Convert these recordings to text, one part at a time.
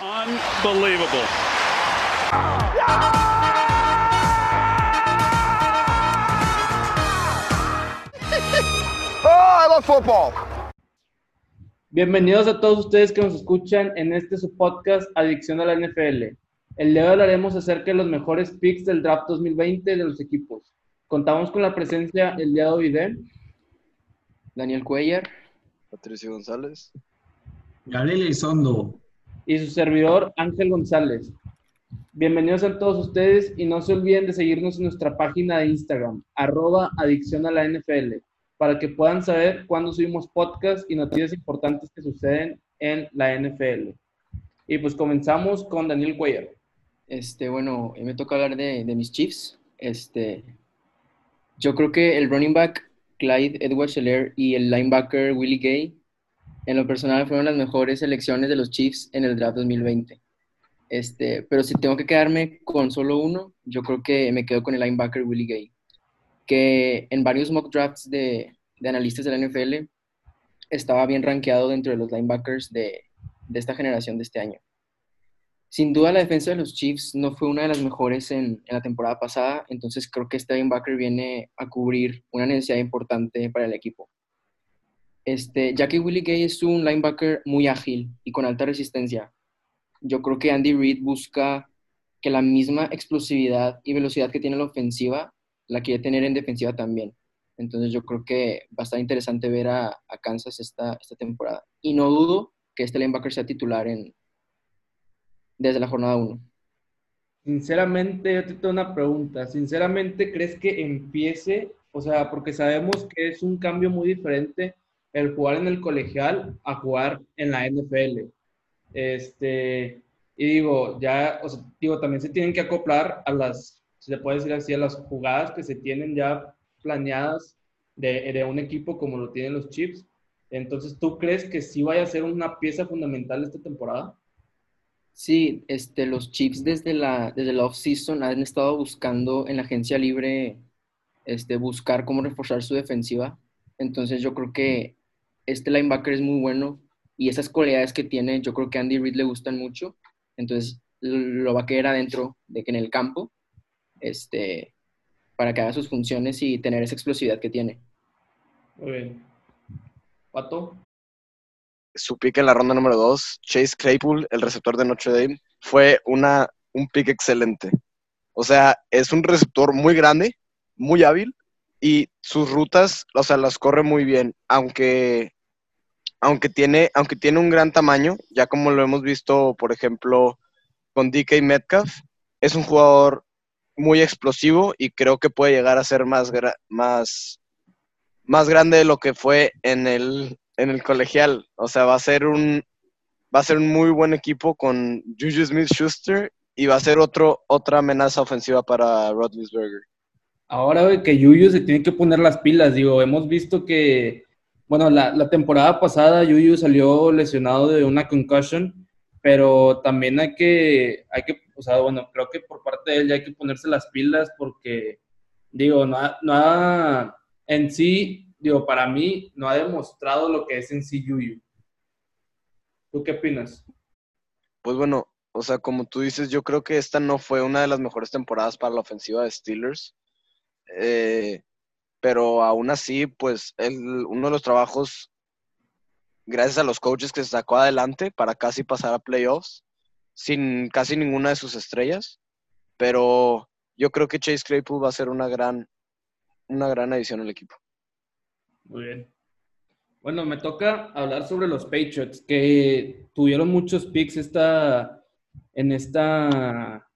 Unbelievable. Oh, I love football. Bienvenidos a todos ustedes que nos escuchan en este su podcast Adicción a la NFL. El día de hoy hablaremos acerca de los mejores picks del draft 2020 de los equipos. Contamos con la presencia el día de hoy de Daniel Cuellar Patricio González. Gabriel Elizondo. Y su servidor Ángel González. Bienvenidos a todos ustedes y no se olviden de seguirnos en nuestra página de Instagram, arroba adicción a la NFL, para que puedan saber cuándo subimos podcasts y noticias importantes que suceden en la NFL. Y pues comenzamos con Daniel Cuellar. Este, bueno, hoy me toca hablar de, de mis Chiefs. Este, yo creo que el running back Clyde Edwards Helaire y el linebacker Willie Gay, en lo personal, fueron las mejores selecciones de los Chiefs en el draft 2020. Este, pero si tengo que quedarme con solo uno, yo creo que me quedo con el linebacker Willie Gay, que en varios mock drafts de, analistas de la NFL estaba bien rankeado dentro de los linebackers de, de esta generación de este año. Sin duda la defensa de los Chiefs no fue una de las mejores en, la temporada pasada, entonces creo que este linebacker viene a cubrir una necesidad importante para el equipo. Este, ya que Willie Gay es un linebacker muy ágil y con alta resistencia, yo creo que Andy Reid busca que la misma explosividad y velocidad que tiene la ofensiva la quiere tener en defensiva también. Entonces yo creo que va a estar interesante ver a, a Kansas esta, esta temporada. Y no dudo que este linebacker sea titular en, desde la jornada 1. Sinceramente, yo te tengo una pregunta. Sinceramente, ¿crees que empiece? O sea, porque sabemos que es un cambio muy diferente el jugar en el colegial a jugar en la NFL. Este, y digo, ya, digo, también se tienen que acoplar a las, se puede decir así, a las jugadas que se tienen ya planeadas de, de un equipo como lo tienen los Chiefs. Entonces, ¿tú crees que sí vaya a ser una pieza fundamental esta temporada? Sí, este, los Chiefs desde la, desde la off-season han estado buscando en la agencia libre este, buscar cómo reforzar su defensiva. Entonces yo creo que este linebacker es muy bueno y esas cualidades que tiene, yo creo que a Andy Reid le gustan mucho. Entonces lo va a querer adentro de que en el campo este, para que haga sus funciones y tener esa explosividad que tiene. Muy bien. Pato. Su pick en la ronda número 2, Chase Claypool, el receptor de Notre Dame, fue una, un pick excelente. O sea, es un receptor muy grande, muy hábil y sus rutas, o sea, las corre muy bien, aunque, aunque, tiene, aunque tiene un gran tamaño, ya como lo hemos visto, por ejemplo, con DK Metcalf, es un jugador muy explosivo y creo que puede llegar a ser más, más, más grande de lo que fue en el, en el colegial. O sea, va a ser un va a ser un muy buen equipo con Juju Smith-Schuster y va a ser otro, otra amenaza ofensiva para Rodlisberger. Ahora que Juju se tiene que poner las pilas, digo, hemos visto que, bueno, la, temporada pasada Juju salió lesionado de una concussion, pero también hay que, hay que, o sea, bueno, creo que por parte de él ya hay que ponerse las pilas porque, digo, no ha, no ha en sí, digo, para mí no ha demostrado lo que es en sí Juju. ¿Tú qué opinas? Pues bueno, o sea, como tú dices, yo creo que esta no fue una de las mejores temporadas para la ofensiva de Steelers. Eh, pero aún así, pues el, uno de los trabajos, gracias a los coaches que se sacó adelante para casi pasar a playoffs, sin casi ninguna de sus estrellas. Pero yo creo que Chase Claypool va a ser una gran, una gran adición al equipo. Muy bien. Bueno, me toca hablar sobre los Patriots, que tuvieron muchos picks esta, en, esta,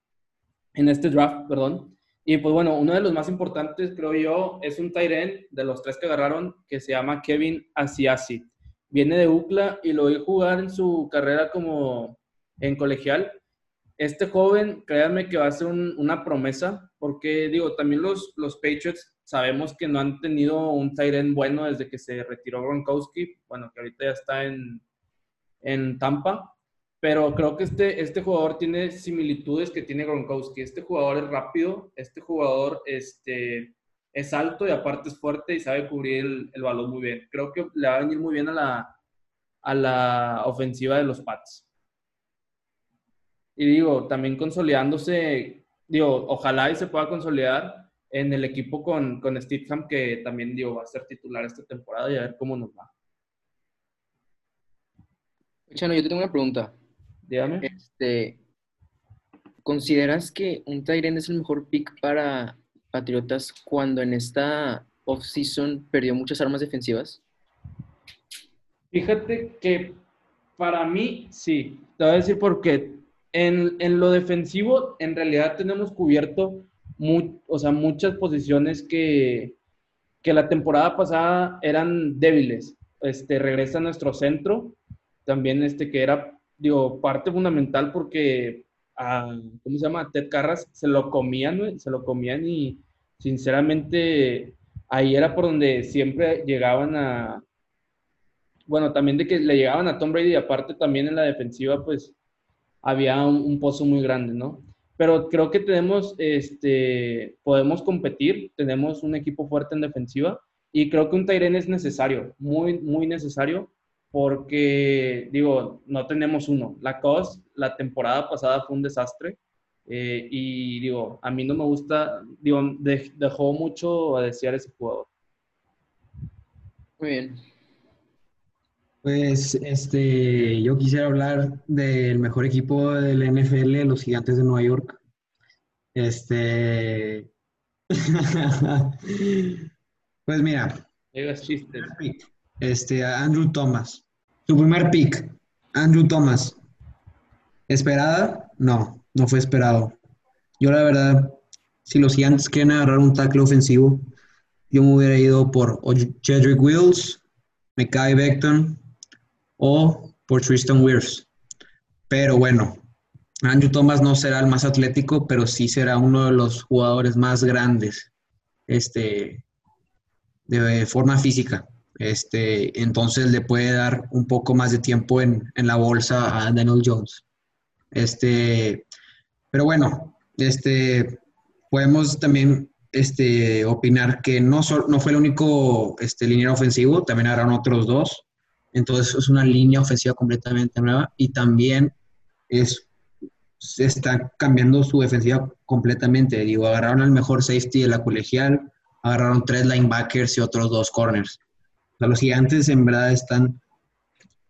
en este draft, perdón. Y pues bueno, uno de los más importantes, creo yo, es un end de los tres que agarraron, que se llama Kevin Asiasi. Viene de UCLA y lo vi jugar en su carrera como en colegial. Este joven, créanme que va a ser un, una promesa, porque digo, también los, los Patriots sabemos que no han tenido un end bueno desde que se retiró Gronkowski, bueno, que ahorita ya está en, en Tampa, pero creo que este, este jugador tiene similitudes que tiene Gronkowski. Este jugador es rápido, este jugador este, es alto y aparte es fuerte y sabe cubrir el, balón muy bien. Creo que le va a venir muy bien a la, a la ofensiva de los Pats. Y digo, también consolidándose, digo, ojalá y se pueda consolidar en el equipo con, con Stidham, que también, digo, va a ser titular esta temporada y a ver cómo nos va. Chano, yo te tengo una pregunta. Dígame. Este, ¿consideras que un Tyren es el mejor pick para Patriotas cuando en esta off-season perdió muchas armas defensivas? Fíjate que para mí sí. Te voy a decir porque en, en lo defensivo, en realidad tenemos cubierto mu- o sea, muchas posiciones que, que la temporada pasada eran débiles. Este, regresa a nuestro centro, también este que era, digo, parte fundamental porque a, ¿cómo se llama? Ted Carras se lo comían, se lo comían y sinceramente ahí era por donde siempre llegaban a, bueno, también de que le llegaban a Tom Brady y aparte también en la defensiva, pues había un, un pozo muy grande, ¿no? Pero creo que tenemos, este, podemos competir, tenemos un equipo fuerte en defensiva y creo que un Tyren es necesario, muy, muy necesario, porque, digo, no tenemos uno. La COS, la temporada pasada fue un desastre eh, y, digo, a mí no me gusta, digo, de- dejó mucho a desear ese jugador. Muy bien. Pues este, yo quisiera hablar del mejor equipo del NFL, los Gigantes de Nueva York. Este, pues mira, este, Andrew Thomas. Su primer pick, Andrew Thomas. ¿Esperada? No, no fue esperado. Yo la verdad, si los gigantes quieren agarrar un tackle ofensivo, yo me hubiera ido por Jedrick Wills, Mekai Beckton o por Tristan Wirfs. Pero bueno, Andrew Thomas no será el más atlético, pero sí será uno de los jugadores más grandes este, de forma física. Este, entonces le puede dar un poco más de tiempo en, en la bolsa a Daniel Jones. Este, pero bueno, este, podemos también este, opinar que no, sol- no fue el único este, liniero ofensivo, también habrán otros dos. Entonces es una línea ofensiva completamente nueva y también es, se está cambiando su defensiva completamente. Digo, agarraron al mejor safety de la colegial, agarraron tres linebackers y otros dos corners. Sea, los gigantes en verdad están,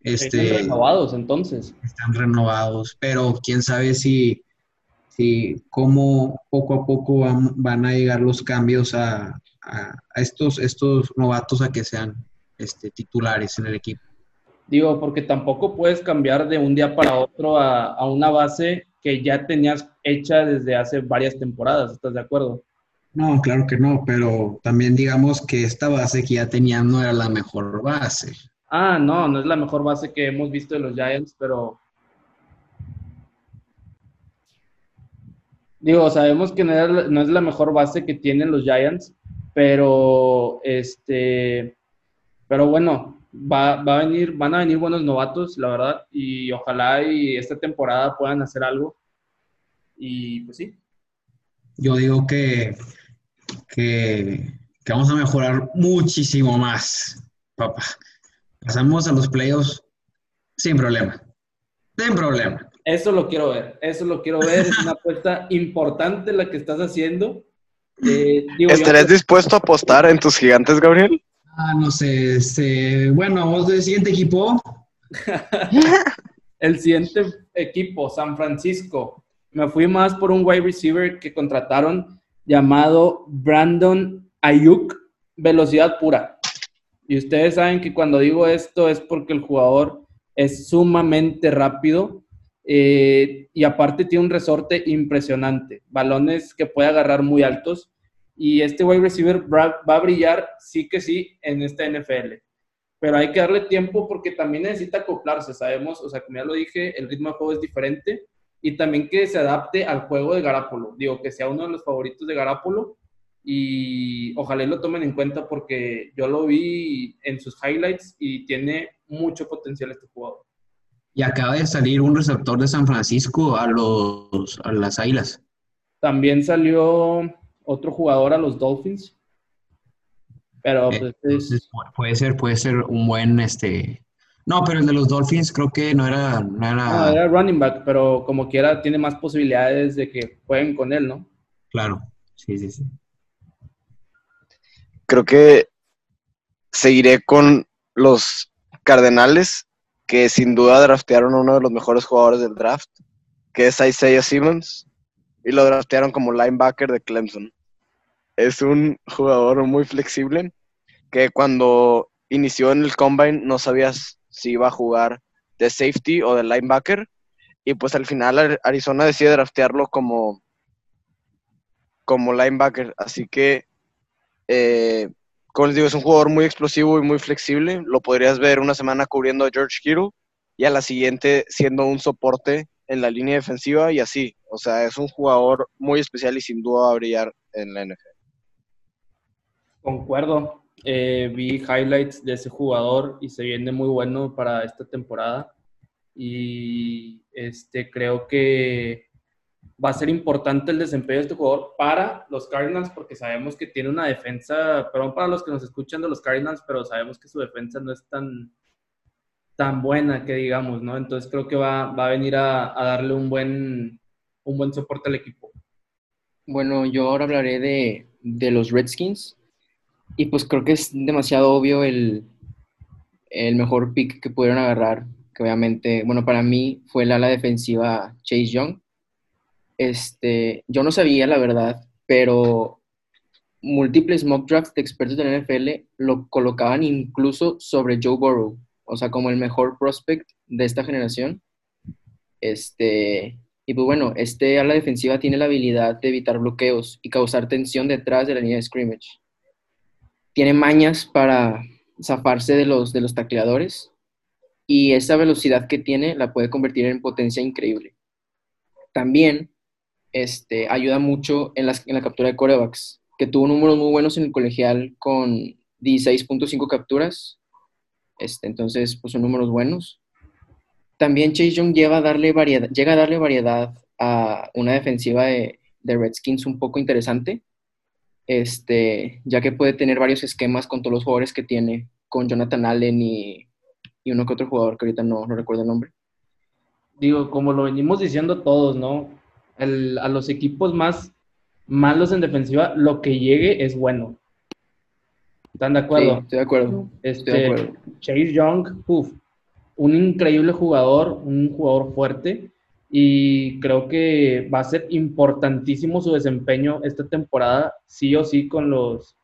Están este, renovados, entonces. están renovados, pero quién sabe si, si cómo poco a poco van, van a llegar los cambios a, a- a estos, estos novatos a que sean este, titulares en el equipo. Digo, porque tampoco puedes cambiar de un día para otro a, a una base que ya tenías hecha desde hace varias temporadas, ¿estás de acuerdo? No, claro que no, pero también digamos que esta base que ya tenían no era la mejor base. Ah, no, no es la mejor base que hemos visto de los Giants, pero... Digo, sabemos que no es, la- no es la mejor base que tienen los Giants, pero este, pero bueno, va, va a venir, van a venir buenos novatos, la verdad, y ojalá y esta temporada puedan hacer algo. Y pues sí, Yo digo que, que, que vamos a mejorar muchísimo más, papá. Pasamos a los playoffs sin problema. Sin problema. Eso lo quiero ver, eso lo quiero ver, es una apuesta importante la que estás haciendo. Eh, digo, yo- ¿Estarías dispuesto a apostar en tus gigantes, Gabriel? Ah, no sé, este, bueno, vamos del siguiente equipo. el siguiente equipo, San Francisco, me fui más por un wide receiver que contrataron llamado Brandon Ayuk, velocidad pura. Y ustedes saben que cuando digo esto es porque el jugador es sumamente rápido eh, y aparte tiene un resorte impresionante, balones que puede agarrar muy altos. Y este wide receiver va a brillar, sí que sí, en esta NFL pero hay que darle tiempo porque también necesita acoplarse, sabemos, o sea, como ya lo dije, el ritmo de juego es diferente y también que se adapte al juego de Garapolo, digo, que sea uno de los favoritos de Garapolo y ojalá lo tomen en cuenta porque yo lo vi en sus highlights y tiene mucho potencial este jugador. Y acaba de salir un receptor de San Francisco a los a las Águilas. También salió otro jugador a los Dolphins, pero pues, es- Entonces, puede ser, puede ser un buen este No, pero el de los Dolphins creo que no era, no era, No, era running back, pero como quiera tiene más posibilidades de que jueguen con él, ¿no? claro. Sí, sí, sí. Creo que seguiré con los Cardenales, que sin duda draftearon a uno de los mejores jugadores del draft, que es Isaiah Simmons, y lo draftearon como linebacker de Clemson. Es un jugador muy flexible, que cuando inició en el combine no sabías si iba a jugar de safety o de linebacker, y pues al final Ar- Arizona decide draftearlo como, como linebacker, así que eh, como les digo, es un jugador muy explosivo y muy flexible. Lo podrías ver una semana cubriendo a George Kittle y a la siguiente siendo un soporte en la línea defensiva y así. O sea, es un jugador muy especial y sin duda va a brillar en la NFL. Concuerdo. Eh, vi highlights de ese jugador y se viene muy bueno para esta temporada. Y este, creo que va a ser importante el desempeño de este jugador para los Cardinals porque sabemos que tiene una defensa, perdón para los que nos escuchan de los Cardinals, pero sabemos que su defensa no es tan, tan buena que digamos, ¿no? Entonces creo que va, va a venir a, a darle un buen, un buen soporte al equipo. Bueno, yo ahora hablaré de, de los Redskins. Y pues creo que es demasiado obvio el, el mejor pick que pudieron agarrar. Que obviamente, bueno, para mí fue el ala defensiva Chase Young. Este, yo no sabía la verdad, pero múltiples mock drafts de expertos de la NFL lo colocaban incluso sobre Joe Burrow, o sea, como el mejor prospect de esta generación. Este, y pues bueno, este ala defensiva tiene la habilidad de evitar bloqueos y causar tensión detrás de la línea de scrimmage. Tiene mañas para zafarse de los, de los tacleadores y esa velocidad que tiene la puede convertir en potencia increíble. También este, ayuda mucho en, las, en la captura de corebacks, que tuvo números muy buenos en el colegial con 16.5 capturas. Este, entonces, pues son números buenos. También Chase Young lleva a darle variedad, llega a darle variedad a una defensiva de, de Redskins un poco interesante, este, ya que puede tener varios esquemas con todos los jugadores que tiene, con Jonathan Allen y, y uno que otro jugador que ahorita no, no recuerdo el nombre. digo, como lo venimos diciendo todos, ¿no? El- a los equipos más malos en defensiva, lo que llegue es bueno. ¿Están de Sí, acuerdo? estoy de acuerdo. Este, Estoy de acuerdo. Chase Young, uf, un increíble jugador, un jugador fuerte, y creo que va a ser importantísimo su desempeño esta temporada, sí o sí, con los,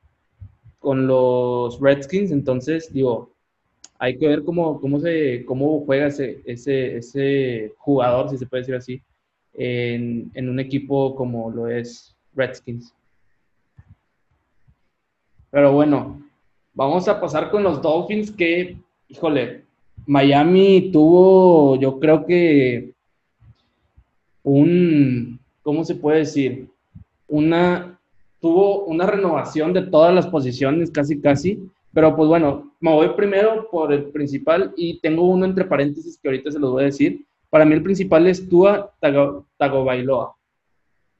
con los Redskins. Entonces, digo, hay que ver cómo, cómo, se, cómo juega ese, ese, ese jugador, si se puede decir así, en, en un equipo como lo es Redskins. Pero bueno, vamos a pasar con los Dolphins que, híjole, Miami tuvo, yo creo que un, ¿cómo se puede decir? Una, tuvo una renovación de todas las posiciones, casi, casi. Pero pues bueno, me voy primero por el principal y tengo uno entre paréntesis que ahorita se los voy a decir. Para mí el principal es Tua Tago- Tagovailoa,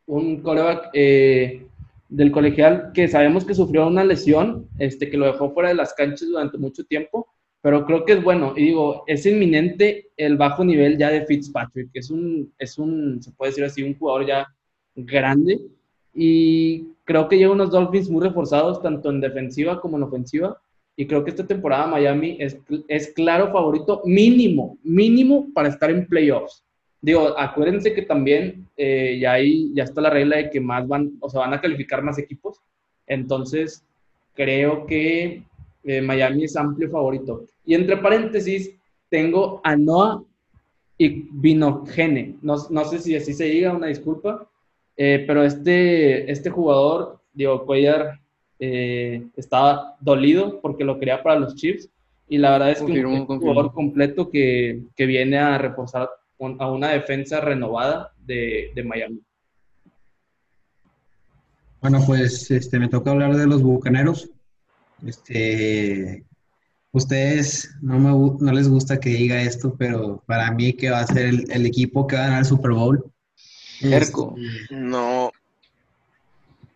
un coreback eh, del colegial que sabemos que sufrió una lesión, este, que lo dejó fuera de las canchas durante mucho tiempo, pero creo que es bueno. Y digo, es inminente el bajo nivel ya de Fitzpatrick, que es un, es un, se puede decir así, un jugador ya grande. Y creo que lleva unos Dolphins muy reforzados, tanto en defensiva como en ofensiva. Y creo que esta temporada Miami es, es claro favorito mínimo, mínimo para estar en playoffs. Digo, acuérdense que también eh, ya, hay, ya está la regla de que más van, o sea, van a calificar más equipos. Entonces, creo que eh, Miami es amplio favorito. Y entre paréntesis, tengo a Noah y Vinogene. No, no sé si así se diga, una disculpa. Eh, pero este, este jugador, Diego Cuellar, eh, estaba dolido porque lo quería para los Chiefs. Y la verdad es que Confirmo, un confirmo. jugador completo que, que viene a reforzar un- a una defensa renovada de, de Miami. Bueno, pues este, me toca hablar de los bucaneros. Este, ustedes no, me, no les gusta que diga esto, pero para mí que va a ser el, el equipo que va a ganar el Super Bowl. Terco. Este, No,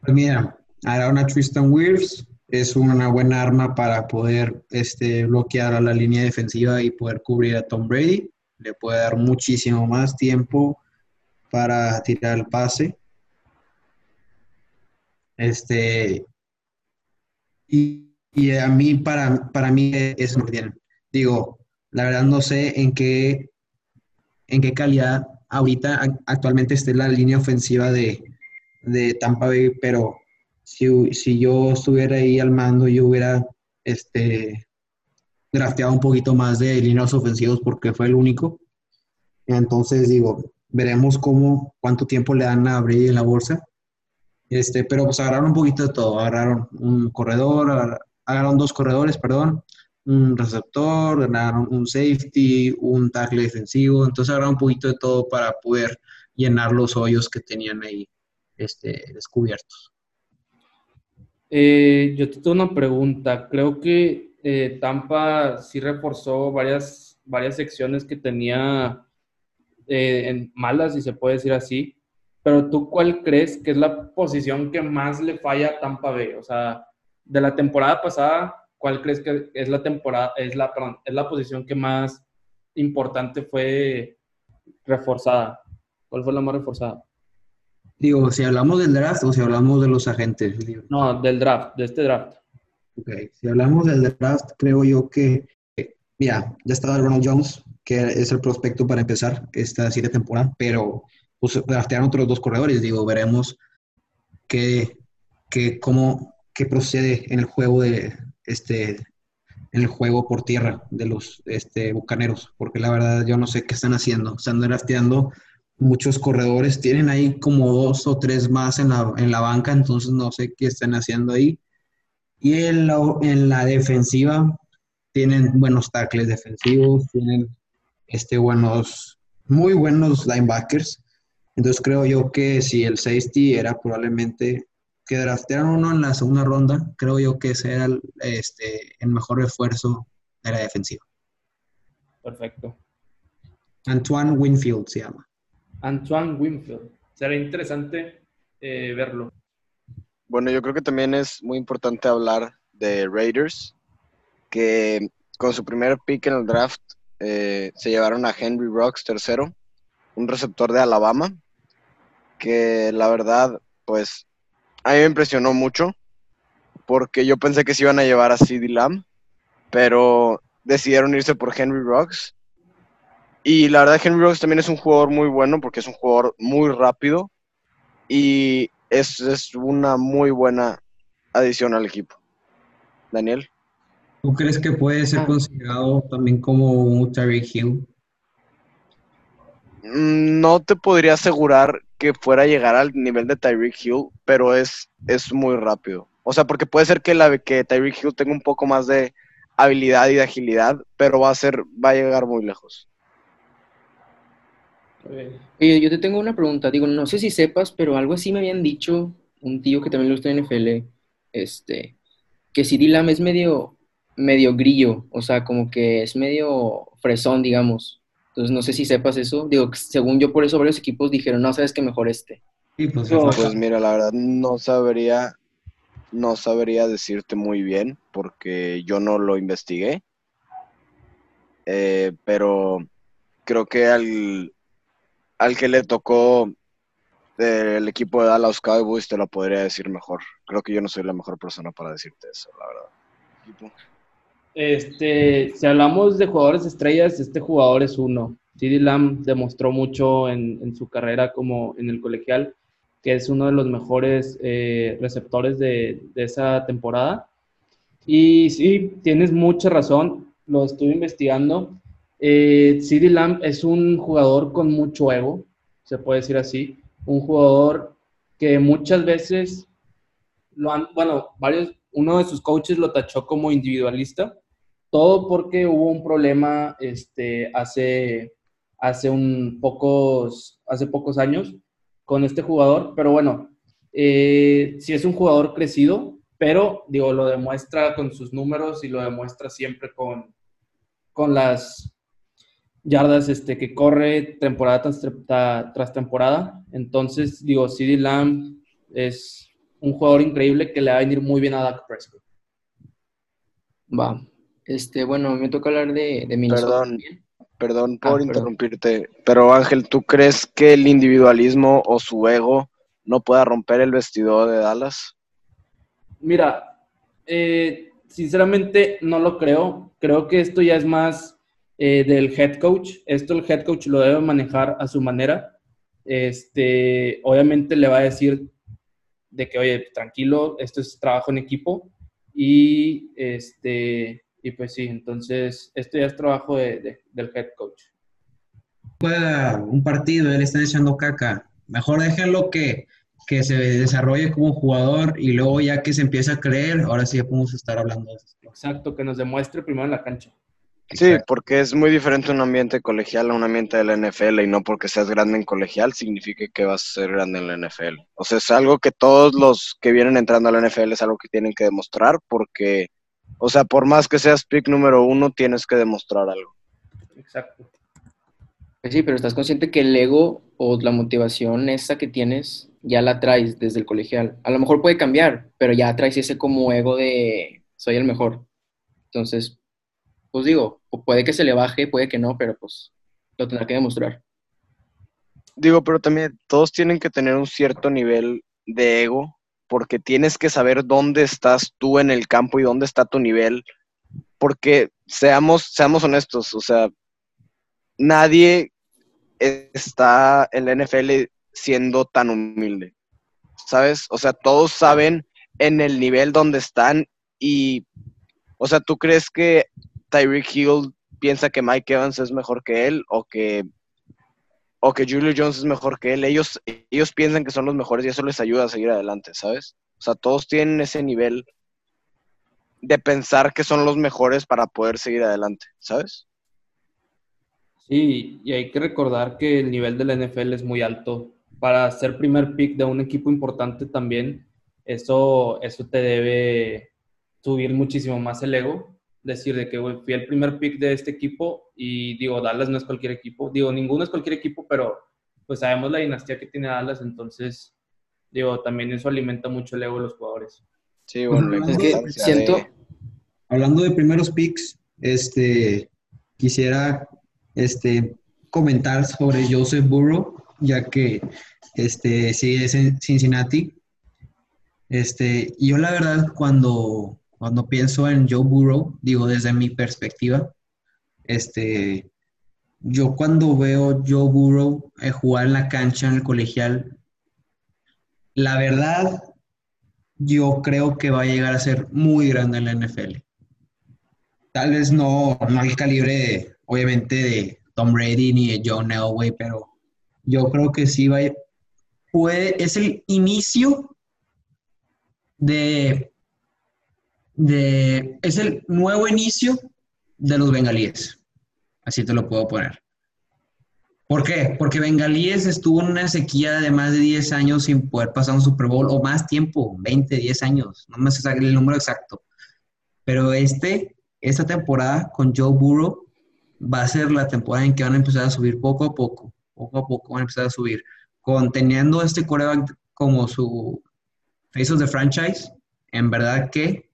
Pues mira, agarraron a Tristan Wirfs, es una buena arma para poder este, bloquear a la línea defensiva y poder cubrir a Tom Brady. Le puede dar muchísimo más tiempo para tirar el pase. Este, y, y a mí, para, para mí, es tienen. Digo, la verdad no sé en qué, en qué calidad ahorita actualmente esté la línea ofensiva de, de Tampa Bay, pero si, si, yo estuviera ahí al mando, yo hubiera este, drafteado un poquito más de líneas ofensivos porque fue el único. Entonces, digo, veremos cómo, cuánto tiempo le dan a en la bolsa. Este, pero pues agarraron un poquito de todo. Agarraron un corredor, agarraron dos corredores, perdón, un receptor, ganaron un safety, un tackle defensivo. Entonces agarraron un poquito de todo para poder llenar los hoyos que tenían ahí este, descubiertos. Eh, yo te tengo una pregunta. Creo que eh, Tampa sí reforzó varias, varias secciones que tenía eh, en malas, si se puede decir así. Pero tú, ¿cuál crees que es la posición que más le falla a Tampa Bay? O sea, de la temporada pasada, ¿cuál crees que es la temporada, es la, perdón, es la posición que más importante fue reforzada? ¿Cuál fue la más reforzada? Digo, si hablamos del draft o si hablamos de los agentes. No, del draft, de este draft. Ok, si hablamos del draft, creo yo que, mira, ya estaba Ronald Jones, que es el prospecto para empezar esta siete temporada, pero pues draftearon otros dos corredores. Digo, veremos qué, qué, cómo, qué procede en el juego de este en el juego por tierra de los este, bucaneros, porque la verdad yo no sé qué están haciendo. Están drafteando muchos corredores, tienen ahí como dos o tres más en la, en la banca, entonces no sé qué están haciendo ahí. Y en la, en la defensiva tienen buenos tackles defensivos, tienen este, buenos, muy buenos linebackers. Entonces creo yo que si el safety era probablemente que draftearon uno en la segunda ronda, creo yo que ese era el, este, el mejor refuerzo de la defensiva. Perfecto. Antoine Winfield se llama. Antoine Winfield. Será interesante eh, verlo. Bueno, yo creo que también es muy importante hablar de Raiders, que con su primer pick en el draft eh, se llevaron a Henry Rocks tercero, un receptor de Alabama, que la verdad, pues, a mí me impresionó mucho, porque yo pensé que se iban a llevar a CD Lamb, pero decidieron irse por Henry Rocks y la verdad, Henry Rocks también es un jugador muy bueno porque es un jugador muy rápido y es, es una muy buena adición al equipo. Daniel. ¿Tú crees que puede ser ah. considerado también como un Tyreek Hill? Mm, no te podría asegurar que fuera a llegar al nivel de Tyreek Hill, pero es, es muy rápido. O sea, porque puede ser que, la, que Tyreek Hill tenga un poco más de habilidad y de agilidad, pero va a ser, va a llegar muy lejos. Oye, yo te tengo una pregunta. Digo, no sé si sepas, pero algo así me habían dicho un tío que también le gusta en NFL, este, que CD Lamb es medio, medio grillo, o sea, como que es medio fresón, digamos. Entonces, no sé si sepas eso. Digo, según yo, por eso varios equipos dijeron, no, sabes que mejor este. pues, pues mira, la verdad, no sabría, no sabría decirte muy bien, porque yo no lo investigué. Eh, pero creo que al, al que le tocó del equipo de Dallas Cowboys te lo podría decir mejor. Creo que yo no soy la mejor persona para decirte eso, la verdad. Este, si hablamos de jugadores estrellas, este jugador es uno. CD Lamb demostró mucho en, su carrera como en el colegial, que es uno de los mejores eh, receptores de, esa temporada. Y sí, tienes mucha razón, lo estuve investigando. Eh, Lamb es un jugador con mucho ego, se puede decir así. Un jugador que muchas veces lo han, bueno, varios, uno de sus coaches lo tachó como individualista, todo porque hubo un problema este, hace, hace, un pocos, hace pocos años con este jugador, pero bueno, eh, sí es un jugador crecido, pero digo, lo demuestra con sus números y lo demuestra siempre con, con las yardas este, que corre temporada tras, temporada. Entonces, digo, CD Lamb es un jugador increíble que le va a venir muy bien a Dak Prescott. Va. Este, bueno, me toca hablar de, de Minnesota. Perdón. también. Perdón Ah, por perdón. interrumpirte, pero Ángel, ¿tú crees que el individualismo o su ego no pueda romper el vestidor de Dallas? Mira, eh, sinceramente no lo creo. Creo que esto ya es más eh, del head coach. Esto el head coach lo debe manejar a su manera. Este, obviamente le va a decir de que, oye, tranquilo, esto es trabajo en equipo. Y, este, y pues sí, entonces esto ya es trabajo de- de- del head coach. Juega un partido, él está echando caca. Mejor déjenlo que, que se desarrolle como jugador y luego ya que se empieza a creer, ahora sí ya podemos estar hablando de eso. Exacto, que nos demuestre primero en la cancha. Sí, Exacto. porque es muy diferente un ambiente colegial a un ambiente de la NFL y no porque seas grande en colegial significa que vas a ser grande en la NFL. O sea, es algo que todos los que vienen entrando a la NFL es algo que tienen que demostrar porque, o sea, por más que seas pick número uno, tienes que demostrar algo. Exacto. Pues sí, pero estás consciente que el ego o la motivación esa que tienes ya la traes desde el colegial. A lo mejor puede cambiar, pero ya traes ese como ego de soy el mejor. Entonces, pues digo, puede que se le baje, puede que no, pero pues lo tendrá que demostrar. Digo, pero también todos tienen que tener un cierto nivel de ego porque tienes que saber dónde estás tú en el campo y dónde está tu nivel. Porque seamos, seamos honestos, o sea, nadie está en la NFL siendo tan humilde, ¿sabes? O sea, todos saben en el nivel donde están y, o sea, ¿tú crees que Tyreek Hill piensa que Mike Evans es mejor que él o que o que Julio Jones es mejor que él. Ellos, ellos piensan que son los mejores y eso les ayuda a seguir adelante, ¿sabes? O sea, todos tienen ese nivel de pensar que son los mejores para poder seguir adelante, ¿sabes? Sí, y hay que recordar que el nivel de la NFL es muy alto. Para ser primer pick de un equipo importante también, eso, eso te debe subir muchísimo más el ego. Decir de que güey, fui el primer pick de este equipo y digo, Dallas no es cualquier equipo. Digo, ninguno es cualquier equipo, pero pues sabemos la dinastía que tiene Dallas, entonces, digo, también eso alimenta mucho el ego de los jugadores. Sí, bueno, la Es Es que siento, de- Hablando de primeros picks, este, quisiera este, comentar sobre Joseph Burrow, ya que este, sigue en Cincinnati. Este, yo la verdad, cuando, cuando pienso en Joe Burrow, digo desde mi perspectiva, este, yo cuando veo Joe Burrow eh, jugar en la cancha, en el colegial, la verdad, yo creo que va a llegar a ser muy grande en la NFL. Tal vez no, no al calibre, de, obviamente, de Tom Brady ni de John Elway, pero yo creo que sí va a, es el inicio de, de, es el nuevo inicio de los bengalíes. Así te lo puedo poner. ¿Por qué? Porque Bengalíes estuvo en una sequía de más de 10 años sin poder pasar un Super Bowl, o más tiempo, 20, 10 años, no me sé el número exacto. Pero este, esta temporada con Joe Burrow va a ser la temporada en que van a empezar a subir poco a poco, poco a poco van a empezar a subir, con teniendo este coreback como su face of the franchise, en verdad que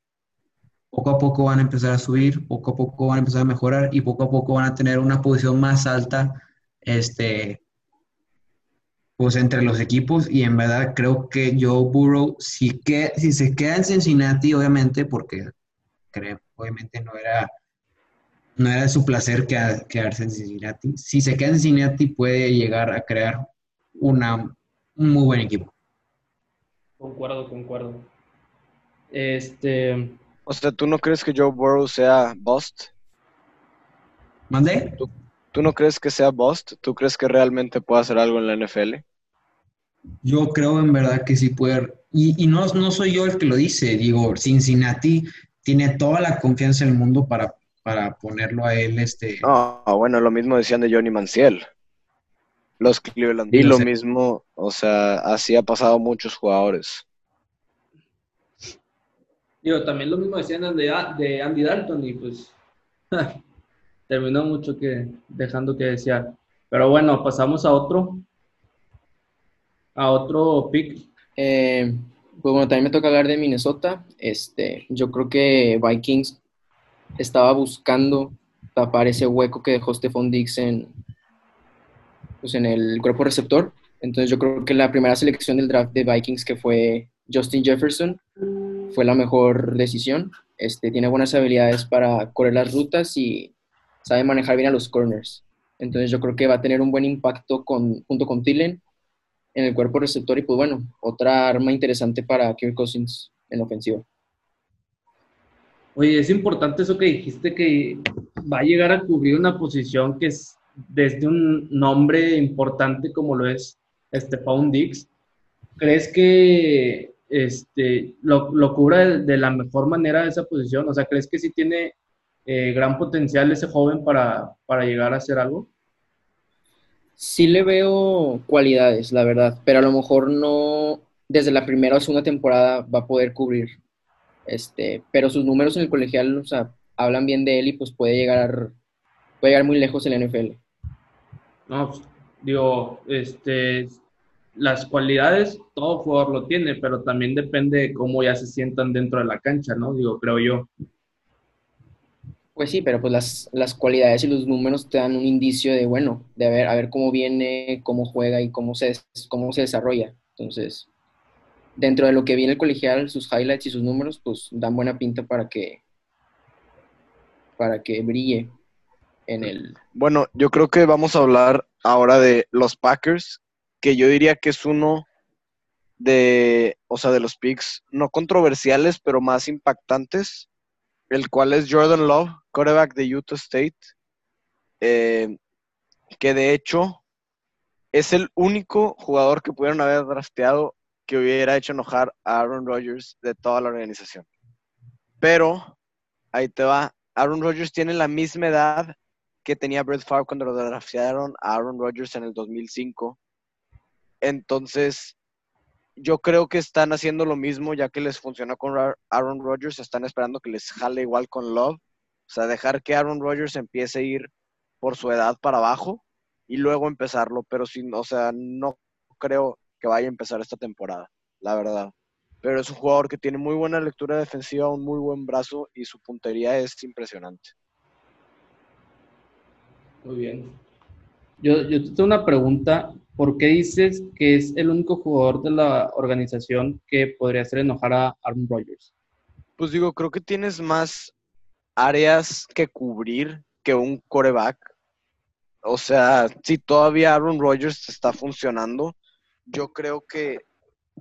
poco a poco van a empezar a subir, poco a poco van a empezar a mejorar y poco a poco van a tener una posición más alta este, pues entre los equipos y en verdad creo que Joe Burrow, si, que, si se queda en Cincinnati, obviamente, porque creo, obviamente no era, no era su placer quedar- quedarse en Cincinnati, si se queda en Cincinnati puede llegar a crear una, un muy buen equipo. Concuerdo, concuerdo. Este, O sea, ¿tú no crees que Joe Burrow sea bust? ¿Mandé? ¿Tú no crees que sea bust? ¿Tú crees que realmente pueda hacer algo en la NFL? Yo creo en verdad que sí puede. Y, y no, no soy yo el que lo dice. Digo, Cincinnati tiene toda la confianza del mundo para, para ponerlo a él. Este, No, bueno, lo mismo decían de Johnny Manziel. Los Cleveland. Y lo mismo, o sea, así ha pasado muchos jugadores. También lo mismo decían de, Andy Dalton y pues terminó mucho que dejando que desear. Pero bueno, pasamos a otro, a otro pick. eh, pues bueno, también me toca hablar de Minnesota. Este, yo creo que Vikings estaba buscando tapar ese hueco que dejó Stephon Diggs en, pues en el cuerpo receptor. Entonces yo creo que la primera selección del draft de Vikings, que fue Justin Jefferson, fue la mejor decisión. Este, tiene buenas habilidades para correr las rutas y sabe manejar bien a los corners. Entonces yo creo que va a tener un buen impacto con, junto con Thielen en el cuerpo receptor y pues bueno, otra arma interesante para Kirk Cousins en ofensiva. Oye, es importante eso que dijiste que va a llegar a cubrir una posición que es desde un nombre importante como lo es Stephon Dix. ¿Crees que este, lo, lo cubra de, la mejor manera esa posición? O sea, ¿crees que sí tiene eh, gran potencial ese joven para, para llegar a hacer algo? Sí le veo cualidades, la verdad, pero a lo mejor no desde la primera o segunda temporada va a poder cubrir. Este, pero sus números en el colegial, o sea, hablan bien de él y pues puede llegar, puede llegar muy lejos en la NFL. No, pues, digo, este, las cualidades todo jugador lo tiene, pero también depende de cómo ya se sientan dentro de la cancha, ¿no? Digo, creo yo. Pues sí, pero pues las, las cualidades y los números te dan un indicio de, bueno, de a ver, a ver cómo viene, cómo juega y cómo se, cómo se desarrolla. Entonces, dentro de lo que viene el colegial, sus highlights y sus números, pues dan buena pinta para que, para que brille en el... Bueno, yo creo que vamos a hablar ahora de los Packers, que yo diría que es uno de, o sea, de los picks no controversiales, pero más impactantes el cual es Jordan Love, quarterback de Utah State, eh, que de hecho es el único jugador que pudieron haber drafteado que hubiera hecho enojar a Aaron Rodgers de toda la organización. Pero, ahí te va, Aaron Rodgers tiene la misma edad que tenía Brett Favre cuando lo draftearon a Aaron Rodgers en el 2005. Entonces, yo creo que están haciendo lo mismo ya que les funcionó con Aaron Rodgers, están esperando que les jale igual con Love, o sea, dejar que Aaron Rodgers empiece a ir por su edad para abajo y luego empezarlo, pero sin, o sea, no creo que vaya a empezar esta temporada, la verdad. Pero es un jugador que tiene muy buena lectura defensiva, un muy buen brazo y su puntería es impresionante. Muy bien. Yo, yo tengo una pregunta ¿por qué dices que es el único jugador de la organización que podría hacer enojar a Aaron Rodgers? Pues digo, creo que tienes más áreas que cubrir que un coreback. O sea, si todavía Aaron Rodgers está funcionando, yo creo que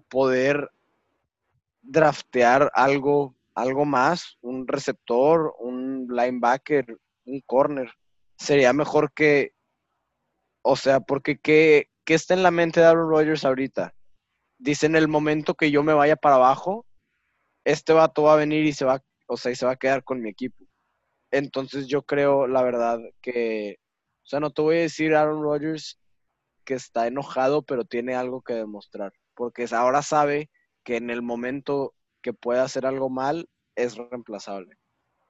poder draftear algo, algo más, un receptor, un linebacker, un corner, sería mejor que, o sea, porque qué, ¿qué está en la mente de Aaron Rodgers ahorita? Dice, en el momento que yo me vaya para abajo, este vato va a venir y se va, o sea, y se va a quedar con mi equipo. Entonces yo creo, la verdad, que, o sea, no te voy a decir Aaron Rodgers que está enojado, pero tiene algo que demostrar, porque ahora sabe que en el momento que pueda hacer algo mal, es reemplazable.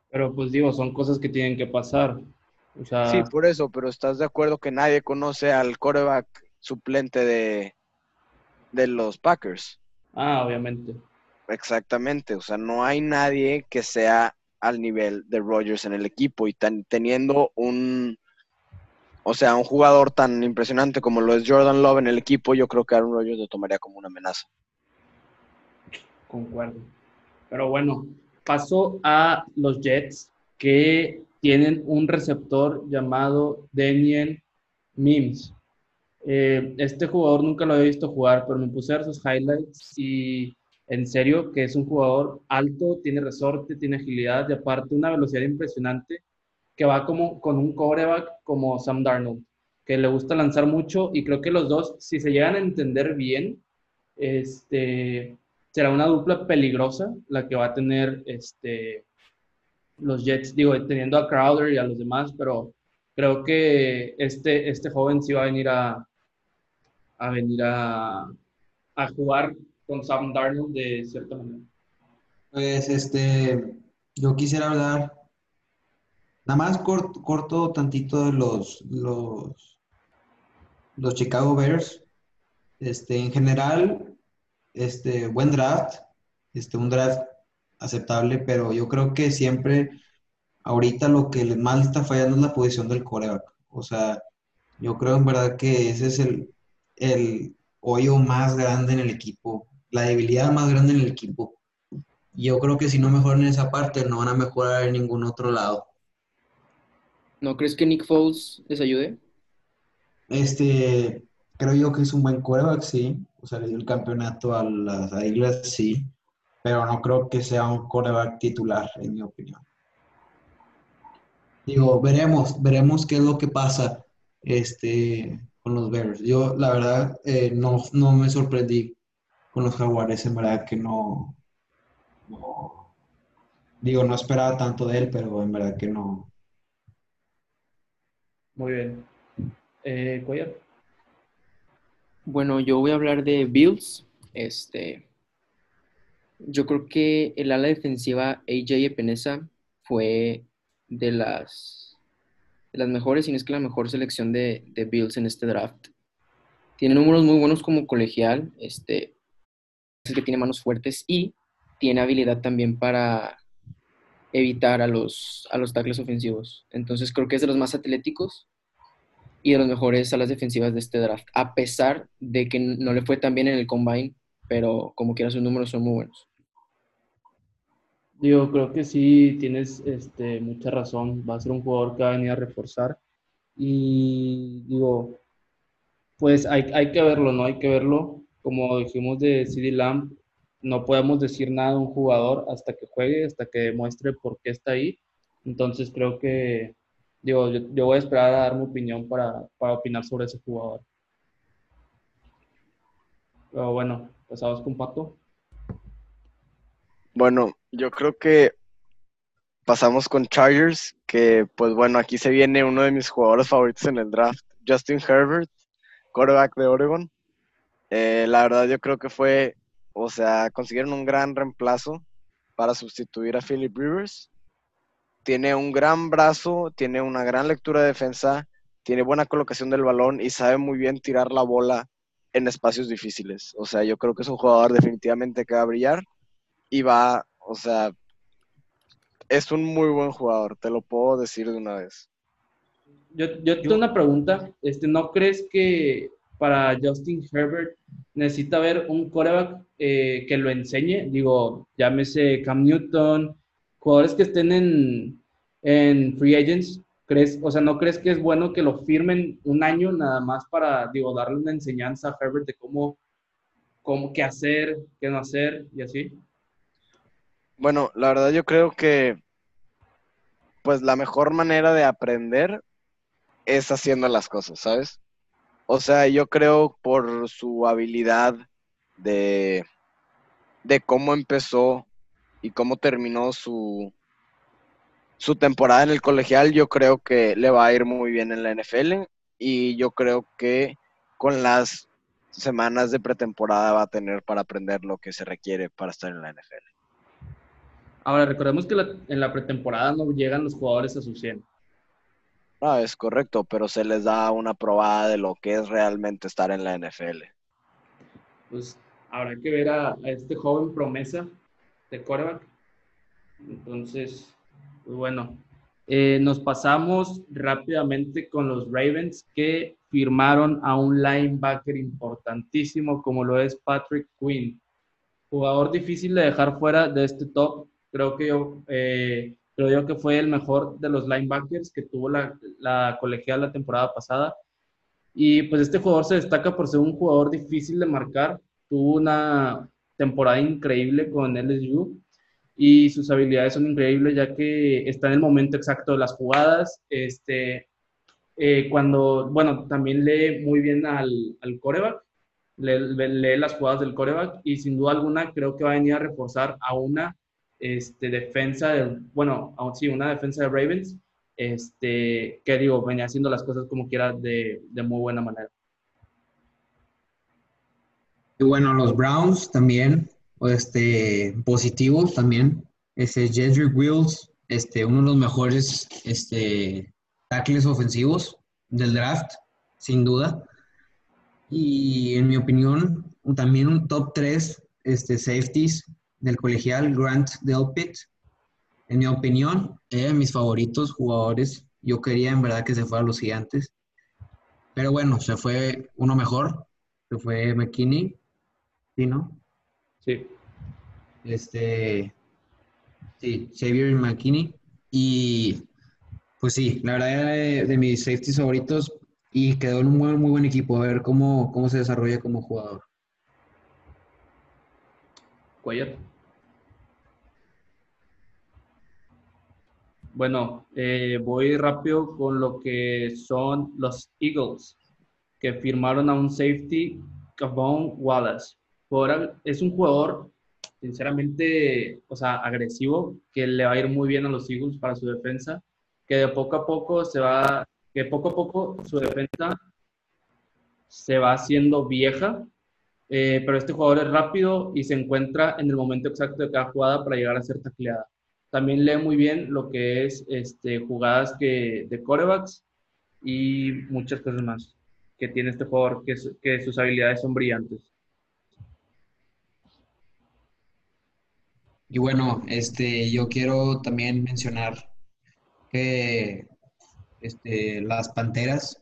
Pero pues digo, son cosas que tienen que pasar. Sí, por eso, pero ¿estás de acuerdo que nadie conoce al coreback suplente de, de los Packers. Ah, obviamente. Exactamente, o sea, no hay nadie que sea al nivel de Rodgers en el equipo y teniendo un, o sea, un jugador tan impresionante como lo es Jordan Love en el equipo, yo creo que Aaron Rodgers lo tomaría como una amenaza. Concuerdo. Pero bueno, paso a los Jets que tienen un receptor llamado Daniel Mims. Eh, este jugador nunca lo había visto jugar, pero me puse a ver sus highlights y en serio que es un jugador alto, tiene resorte, tiene agilidad y aparte una velocidad impresionante que va como con un coreback como Sam Darnold, que le gusta lanzar mucho y creo que los dos, si se llegan a entender bien, este, será una dupla peligrosa la que va a tener este, los Jets, digo, teniendo a Crowder y a los demás, pero creo que este, este joven sí va a venir a, a venir a, jugar con Sam Darnold de cierta manera? Pues este, yo quisiera hablar, nada más corto, tantito de los, los, los Chicago Bears. Este, en general, este, buen draft, este, un draft aceptable, pero yo creo que siempre ahorita lo que más está fallando es la posición del coreback. O sea, yo creo en verdad que ese es el, el hoyo más grande en el equipo, la debilidad más grande en el equipo. Yo creo que si no mejoran en esa parte, no van a mejorar en ningún otro lado. ¿No crees que Nick Foles les ayude? Este, creo yo que es un buen coreback, sí. O sea, le dio el campeonato a las Águilas, sí. Pero no creo que sea un coreback titular, en mi opinión. Digo, veremos, veremos qué es lo que pasa este, con los Bears. Yo, la verdad, eh, no, no me sorprendí con los Jaguares, en verdad que no, no, digo, no esperaba tanto de él, pero en verdad que no. Muy bien. Eh, Cuellar. Bueno, yo voy a hablar de Bills. Este, yo creo que el ala defensiva AJ Epinesa fue de las, las mejores, y no es que la mejor selección de, de Bills en este draft. Tiene números muy buenos como colegial, este, es que tiene manos fuertes y tiene habilidad también para evitar a los, a los tackles ofensivos. Entonces creo que es de los más atléticos y de los mejores a las defensivas de este draft, a pesar de que no le fue tan bien en el combine, pero como quiera sus números son muy buenos. Digo, creo que sí tienes este, mucha razón. Va a ser un jugador que va a venir a reforzar. Y digo, pues hay, hay que verlo, ¿no? Hay que verlo. Como dijimos de CD Lamb, no podemos decir nada de un jugador hasta que juegue, hasta que demuestre por qué está ahí. Entonces creo que, digo, yo, voy a esperar a dar mi opinión para, para opinar sobre ese jugador. Pero bueno, pasamos con Pato. Bueno, yo creo que pasamos con Chargers, que pues bueno, aquí se viene uno de mis jugadores favoritos en el draft, Justin Herbert, quarterback de Oregon. Eh, la verdad yo creo que fue o sea, consiguieron un gran reemplazo para sustituir a Philip Rivers. Tiene un gran brazo, tiene una gran lectura de defensa, tiene buena colocación del balón y sabe muy bien tirar la bola en espacios difíciles. O sea, yo creo que es un jugador definitivamente que va a brillar y va, o sea, es un muy buen jugador, te lo puedo decir de una vez. Yo, yo tengo una pregunta, este, ¿no crees que para Justin Herbert necesita ver un coreback eh, que lo enseñe. Digo, llámese Cam Newton, jugadores que estén en, en free agents. ¿Crees, o sea, ¿no crees que es bueno que lo firmen un año nada más para, digo, darle una enseñanza a Herbert de cómo, cómo qué hacer, qué no hacer y así? Bueno, la verdad yo creo que pues la mejor manera de aprender es haciendo las cosas, ¿sabes? O sea, yo creo por su habilidad de, de cómo empezó y cómo terminó su, su temporada en el colegial, yo creo que le va a ir muy bien en la NFL y yo creo que con las semanas de pretemporada va a tener para aprender lo que se requiere para estar en la NFL. Ahora, recordemos que en la pretemporada no llegan los jugadores a su 100. No, es correcto, pero se les da una probada de lo que es realmente estar en la NFL. Pues habrá que ver a, este joven promesa de quarterback. Entonces, pues bueno, eh, nos pasamos rápidamente con los Ravens que firmaron a un linebacker importantísimo como lo es Patrick Quinn. Jugador difícil de dejar fuera de este top. Creo que yo eh, Creo que fue el mejor de los linebackers que tuvo la, la colegial la temporada pasada. Y pues este jugador se destaca por ser un jugador difícil de marcar. Tuvo una temporada increíble con LSU y sus habilidades son increíbles ya que está en el momento exacto de las jugadas. Este, eh, cuando, bueno, también lee muy bien al, al coreback, lee, lee, las jugadas del coreback y sin duda alguna creo que va a venir a reforzar a una este, defensa, de, bueno, sí, una defensa de Ravens, este, que digo, venía haciendo las cosas como quiera de, de muy buena manera. Y bueno, los Browns también, este, positivos también. Este, Jedrick Wills, este, uno de los mejores este, tackles ofensivos del draft, sin duda. Y en mi opinión, también un top 3 este, safeties del colegial Grant Delpit. En mi opinión, era de mis favoritos jugadores. Yo quería en verdad que se fuera a los gigantes. Pero bueno, se fue uno mejor, que fue McKinney. ¿Sí, no? Sí. Este. Sí, Xavier McKinney. Y pues sí, la verdad era de, de mis safeties favoritos y quedó en un muy, muy buen equipo. A ver cómo, cómo se desarrolla como jugador. Cuellar. Bueno, eh, voy rápido con lo que son los Eagles, que firmaron a un safety, Cavon Wallace. Es un jugador, sinceramente, o sea, agresivo, que le va a ir muy bien a los Eagles para su defensa, que de poco a poco se va, que poco a poco su defensa se va haciendo vieja, eh, pero este jugador es rápido y se encuentra en el momento exacto de cada jugada para llegar a ser tacleada. También lee muy bien lo que es este, jugadas que, de corebacks y muchas cosas más que tiene este jugador, que, su- que sus habilidades son brillantes. Y bueno, este, yo quiero también mencionar que este, las Panteras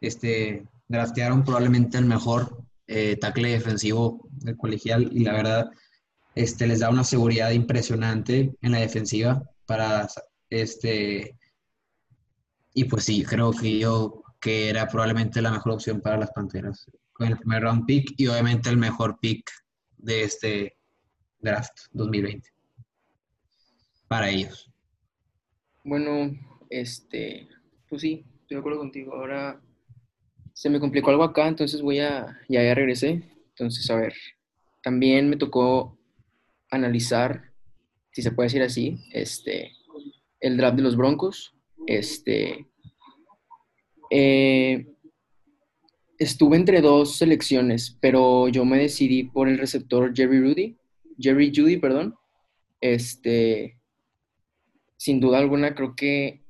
este, draftearon probablemente el mejor eh, tackle defensivo del colegial y la verdad este, les da una seguridad impresionante en la defensiva para este y pues sí, creo que yo que era probablemente la mejor opción para las Panteras con el primer round pick y obviamente el mejor pick de este draft 2020 para ellos. Bueno, este, pues sí, estoy de acuerdo contigo. Ahora se me complicó algo acá, entonces voy a, ya, ya regresé. Entonces, a ver, también me tocó analizar, si se puede decir así, este, el draft de los Broncos. Este, eh, estuve entre dos selecciones, pero yo me decidí por el receptor Jerry Rudy, Jerry Judy, perdón. Este, sin duda alguna, creo que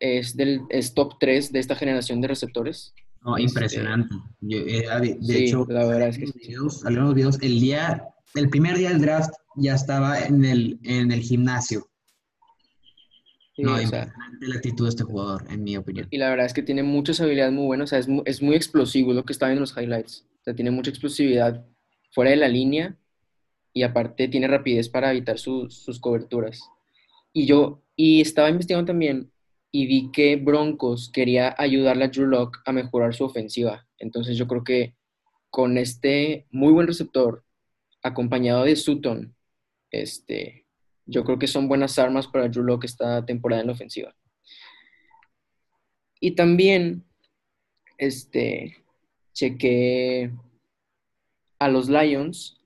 es del es top 3 de esta generación de receptores. No, Este, impresionante. Yo, eh, de de sí, hecho, la verdad es que los sí. videos, salieron los videos, el día, el primer día del draft ya estaba en el, en el gimnasio. Sí, no, o sea, la actitud de este jugador, en mi opinión. y la verdad es que tiene muchas habilidades muy buenas, o sea, es muy, es muy explosivo, lo que está viendo en los highlights. O sea, tiene mucha explosividad fuera de la línea y aparte tiene rapidez para evitar sus- sus coberturas. Y yo, y estaba investigando también y vi que Broncos quería ayudarle a Drew Lock a mejorar su ofensiva. Entonces yo creo que con este muy buen receptor, acompañado de Sutton, este, yo creo que son buenas armas para Drew Lock esta temporada en la ofensiva. Y también, este, chequé a los Lions.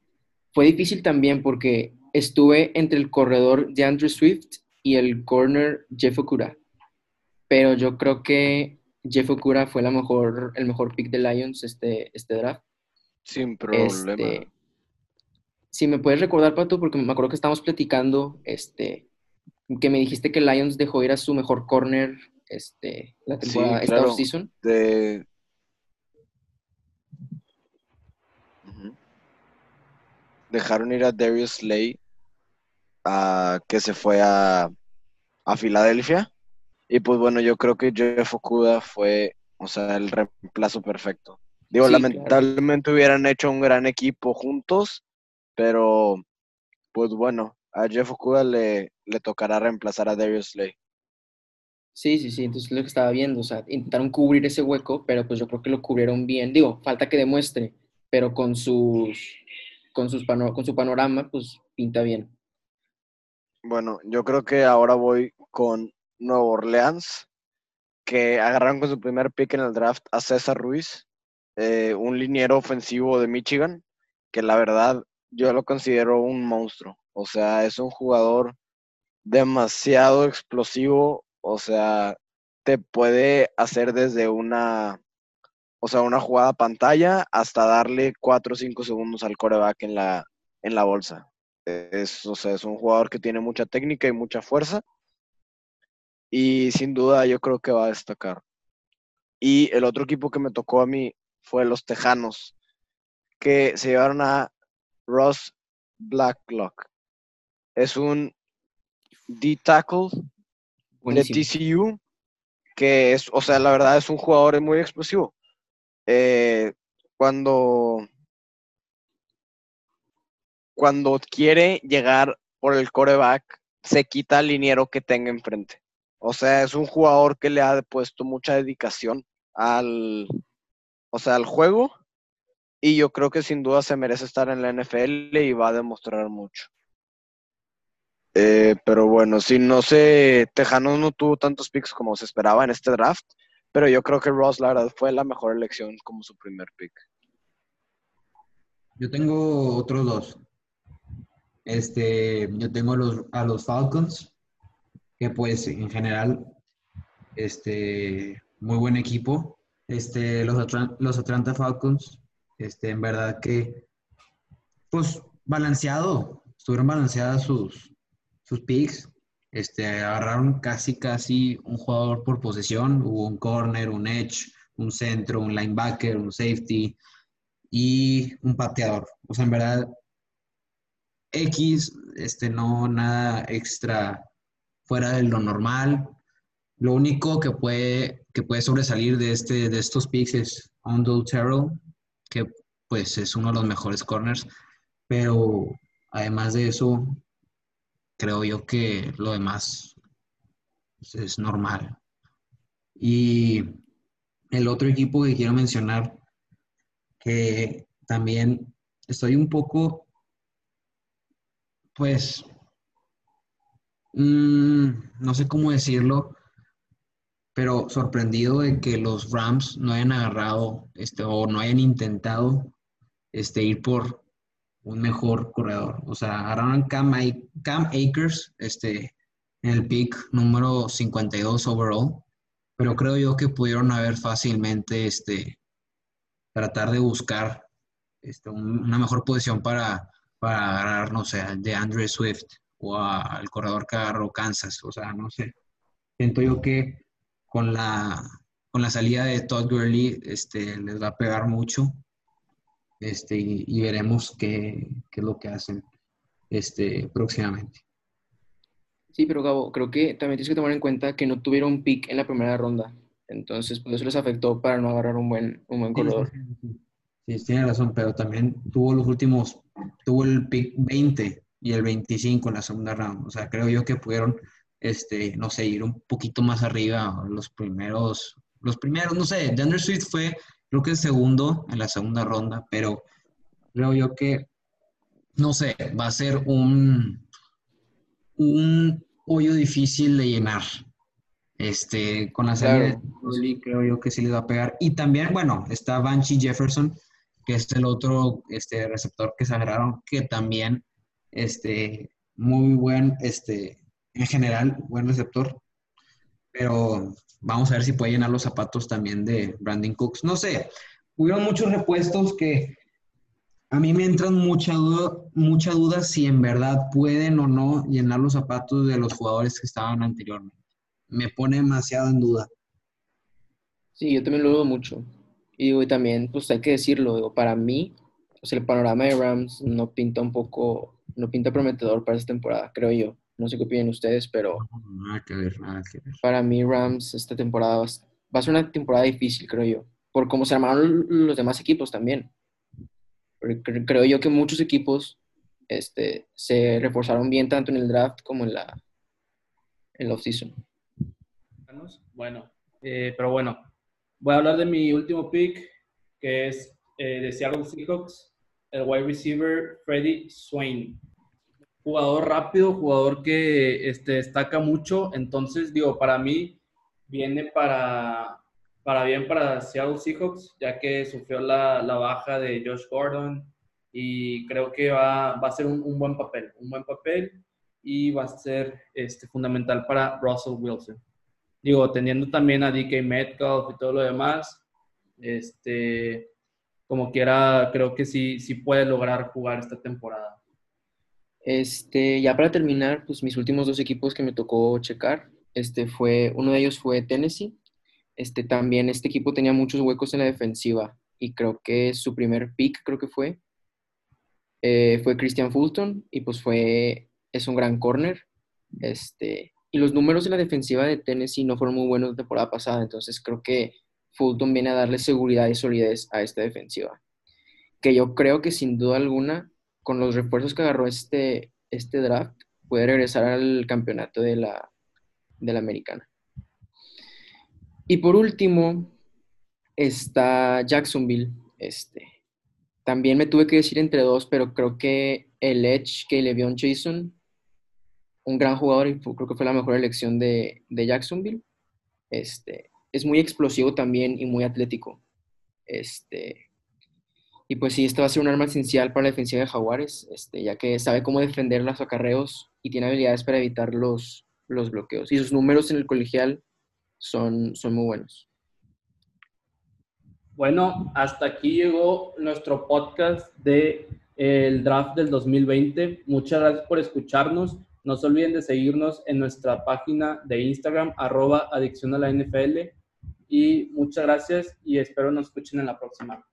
Fue difícil también porque estuve entre el corredor de Andrew Swift y el corner Jeff Okura. Pero yo creo que Jeff Okura fue la mejor, el mejor pick de Lions este, este draft. Sin problema. Este, si me puedes recordar, Pato, porque me acuerdo que estábamos platicando, este, que me dijiste que Lions dejó ir a su mejor corner este, la Sí, temporada, esta claro. offseason. De... Dejaron ir a Darius Slay, a, que se fue a, a Filadelfia. Y pues bueno, yo creo que Jeff Okuda fue, o sea, el reemplazo perfecto. Digo, Sí, claro. lamentablemente hubieran hecho un gran equipo juntos, pero pues bueno, a Jeff Okuda le, le tocará reemplazar a Darius Slay. Sí, sí, sí, entonces es lo que estaba viendo, o sea, intentaron cubrir ese hueco, pero pues yo creo que lo cubrieron bien. Digo, falta que demuestre, pero con sus, con sus pano- con su panorama, pues pinta bien. Bueno, yo creo que ahora voy con Nuevo Orleans, que agarraron con su primer pick en el draft a César Ruiz, eh, un liniero ofensivo de Michigan, que la verdad yo lo considero un monstruo. O sea, es un jugador demasiado explosivo, o sea, te puede hacer desde una, o sea, una jugada pantalla hasta darle 4 o 5 segundos al coreback en la, en la bolsa. Es, o sea, es un jugador que tiene mucha técnica y mucha fuerza. Y sin duda yo creo que va a destacar. Y el otro equipo que me tocó a mí fue los Tejanos, que se llevaron a Ross Blacklock. Es un D-Tackle de. TCU, que es, o sea, la verdad es un jugador muy explosivo. Eh, cuando, cuando quiere llegar por el coreback, se quita el liniero que tenga enfrente. O sea, es un jugador que le ha puesto mucha dedicación al, o sea, al juego. Y yo creo que sin duda se merece estar en la NFL y va a demostrar mucho. Eh, pero bueno, sí, no sé, Tejanos no tuvo tantos picks como se esperaba en este draft, pero yo creo que Ross, la verdad, fue la mejor elección como su primer pick. Yo tengo otros dos. Este, yo tengo los, a los Falcons, que pues en general, este, muy buen equipo. Este, los, los Atlanta Falcons, este, en verdad que, pues, balanceado, estuvieron balanceadas sus, sus picks. Este, agarraron casi, casi un jugador por posesión. Hubo un corner, un edge, un centro, un linebacker, un safety y un pateador. O sea, en verdad, X, este, no nada extra fuera de lo normal. Lo único que puede, que puede sobresalir de, este, de estos picks es Ondo Terrell, que pues es uno de los mejores corners, pero además de eso, creo yo que lo demás es normal. Y el otro equipo que quiero mencionar, que también estoy un poco, pues, mm, no sé cómo decirlo, pero sorprendido de que los Rams no hayan agarrado este, o no hayan intentado este, ir por un mejor corredor. O sea, agarraron Cam, Cam Akers este, en el pick número 52 overall, pero creo yo que pudieron haber fácilmente este, tratar de buscar este, un- una mejor posición para, para agarrar, no sé, de Andre Swift o al corredor que agarró Kansas. O sea, no sé. Siento yo que con la, con la salida de Todd Gurley este, les va a pegar mucho este, y, y veremos qué, qué es lo que hacen este, próximamente. Sí, pero Gabo, creo que también tienes que tomar en cuenta que no tuvieron pick en la primera ronda. Entonces, por eso les afectó para no agarrar un buen, un buen corredor. Sí, sí, tiene razón, pero también tuvo los últimos, tuvo el pick 20 y el 25 en la segunda round. O sea, creo yo que pudieron, este, no sé, ir un poquito más arriba los primeros, los primeros, no sé, DeAndre Swift fue, creo que el segundo en la segunda ronda, pero creo yo que, no sé, va a ser un, un hoyo difícil de llenar. Este, con la salida Claro. de creo yo que sí les va a pegar. Y también, bueno, está Banshee Jefferson, que es el otro este, receptor que se agarraron, que también, este, muy buen, este, en general, buen receptor. Pero vamos a ver si puede llenar los zapatos también de Brandon Cooks. No sé, hubieron muchos repuestos que a mí me entran mucha duda, mucha duda si en verdad pueden o no llenar los zapatos de los jugadores que estaban anteriormente. Me pone demasiado en duda. Sí, yo también lo dudo mucho. Y digo, y también, pues hay que decirlo, digo, para mí, sea, el panorama de Rams no pinta un poco, no pinta prometedor para esta temporada, creo yo. No sé qué opinan ustedes, pero Nada que ver, nada que ver. para mí Rams esta temporada va a- va a ser una temporada difícil, creo yo. Por cómo se armaron los demás equipos también. Creo yo que muchos equipos este, se reforzaron bien tanto en el draft como en la, en la offseason. Bueno, eh, pero bueno, voy a hablar de mi último pick, que es eh, de Seattle Seahawks, el wide receiver Freddie Swain. Jugador rápido, jugador que este, destaca mucho, entonces digo, para mí viene para, para bien para Seattle Seahawks, ya que sufrió la, la baja de Josh Gordon y creo que va, va a ser un, un buen papel, un buen papel y va a ser este, fundamental para Russell Wilson digo, teniendo también a DK Metcalf y todo lo demás, este, como quiera, creo que sí, sí puede lograr jugar esta temporada. Este, ya para terminar, pues mis últimos dos equipos que me tocó checar, este fue, uno de ellos fue Tennessee. Este también, este equipo tenía muchos huecos en la defensiva y creo que su primer pick, creo que fue, eh, fue Christian Fulton y pues fue, es un gran corner. Este, y los números de la defensiva de Tennessee no fueron muy buenos la temporada pasada, entonces creo que Fulton viene a darle seguridad y solidez a esta defensiva. Que yo creo que sin duda alguna, con los refuerzos que agarró este, este draft, puede regresar al campeonato de la, de la americana. Y por último, está Jacksonville. Este, también me tuve que decir entre dos, pero creo que el Edge que le vio a Jason, un gran jugador y creo que fue la mejor elección de, de Jacksonville. Este, es muy explosivo también y muy atlético. Este, y pues sí, esto va a ser un arma esencial para la defensiva de Jaguares, este, ya que sabe cómo defender los acarreos y tiene habilidades para evitar los, los bloqueos. Y sus números en el colegial son, son muy buenos. Bueno, hasta aquí llegó nuestro podcast de el draft del 2020. Muchas gracias por escucharnos. No se olviden de seguirnos en nuestra página de Instagram, arroba adicción a la NFL. Y muchas gracias y espero nos escuchen en la próxima.